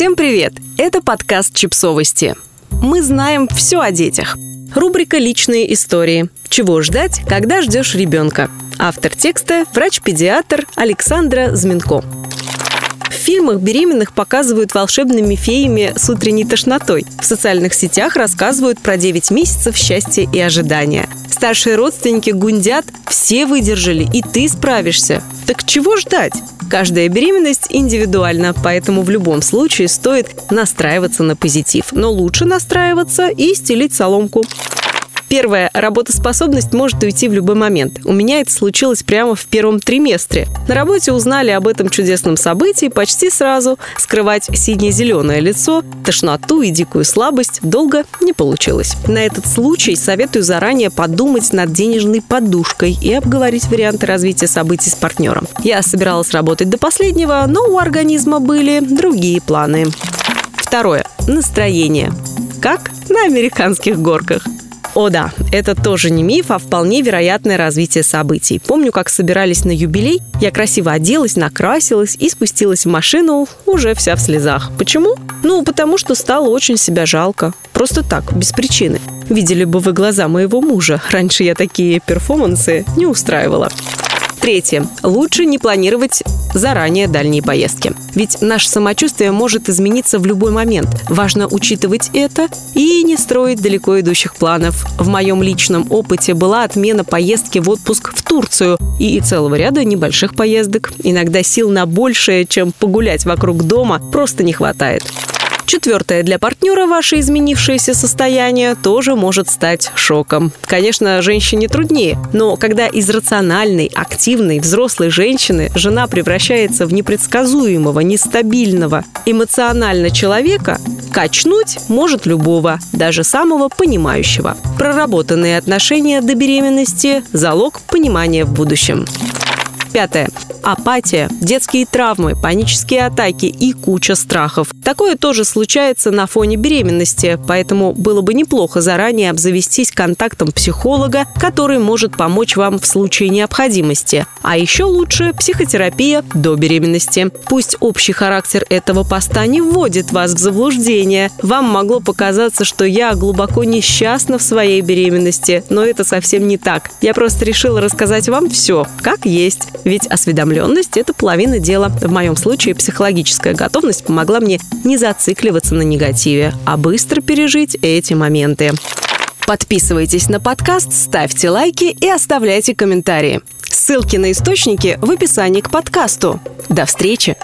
Всем привет! Это подкаст «Чипсовости». Мы знаем все о детях. Рубрика «Личные истории». Чего ждать, когда ждешь ребенка? Автор текста – врач-педиатр Александра Зминко. В фильмах беременных показывают волшебными феями с утренней тошнотой. В социальных сетях рассказывают про 9 месяцев счастья и ожидания. Старшие родственники гундят, все выдержали, и ты справишься. Так чего ждать? Каждая беременность индивидуальна, поэтому в любом случае стоит настраиваться на позитив. Но лучше настраиваться и стелить соломку. Первое. Работоспособность может уйти в любой момент. У меня это случилось прямо в первом триместре. На работе узнали об этом чудесном событии почти сразу. Скрывать сине-зеленое лицо, тошноту и дикую слабость долго не получилось. На этот случай советую заранее подумать над денежной подушкой и обговорить варианты развития событий с партнером. Я собиралась работать до последнего, но у организма были другие планы. Второе. Настроение. Как на американских горках. О да, это тоже не миф, а вполне вероятное развитие событий. Помню, как собирались на юбилей, я красиво оделась, накрасилась и спустилась в машину уже вся в слезах. Почему? Ну, потому что стало очень себя жалко. Просто так, без причины. Видели бы вы глаза моего мужа. Раньше я такие перформансы не устраивала. Третье. Лучше не планировать заранее дальние поездки. Ведь наше самочувствие может измениться в любой момент. Важно учитывать это и не строить далеко идущих планов. В моем личном опыте была отмена поездки в отпуск в Турцию и целого ряда небольших поездок. Иногда сил на большее, чем погулять вокруг дома, просто не хватает. Четвертое. Для партнера ваше изменившееся состояние тоже может стать шоком. Конечно, женщине труднее, но когда из рациональной, активной, взрослой женщины жена превращается в непредсказуемого, нестабильного, эмоционально человека, качнуть может любого, даже самого понимающего. Проработанные отношения до беременности – залог понимания в будущем. Пятое. Апатия, детские травмы, панические атаки и куча страхов. Такое тоже случается на фоне беременности, поэтому было бы неплохо заранее обзавестись контактом психолога, который может помочь вам в случае необходимости. А еще лучше психотерапия до беременности. Пусть общий характер этого поста не вводит вас в заблуждение. Вам могло показаться, что я глубоко несчастна в своей беременности, но это совсем не так. Я просто решила рассказать вам все, как есть. Ведь осведомленность – это половина дела. В моем случае психологическая готовность помогла мне не зацикливаться на негативе, а быстро пережить эти моменты. Подписывайтесь на подкаст, ставьте лайки и оставляйте комментарии. Ссылки на источники в описании к подкасту. До встречи!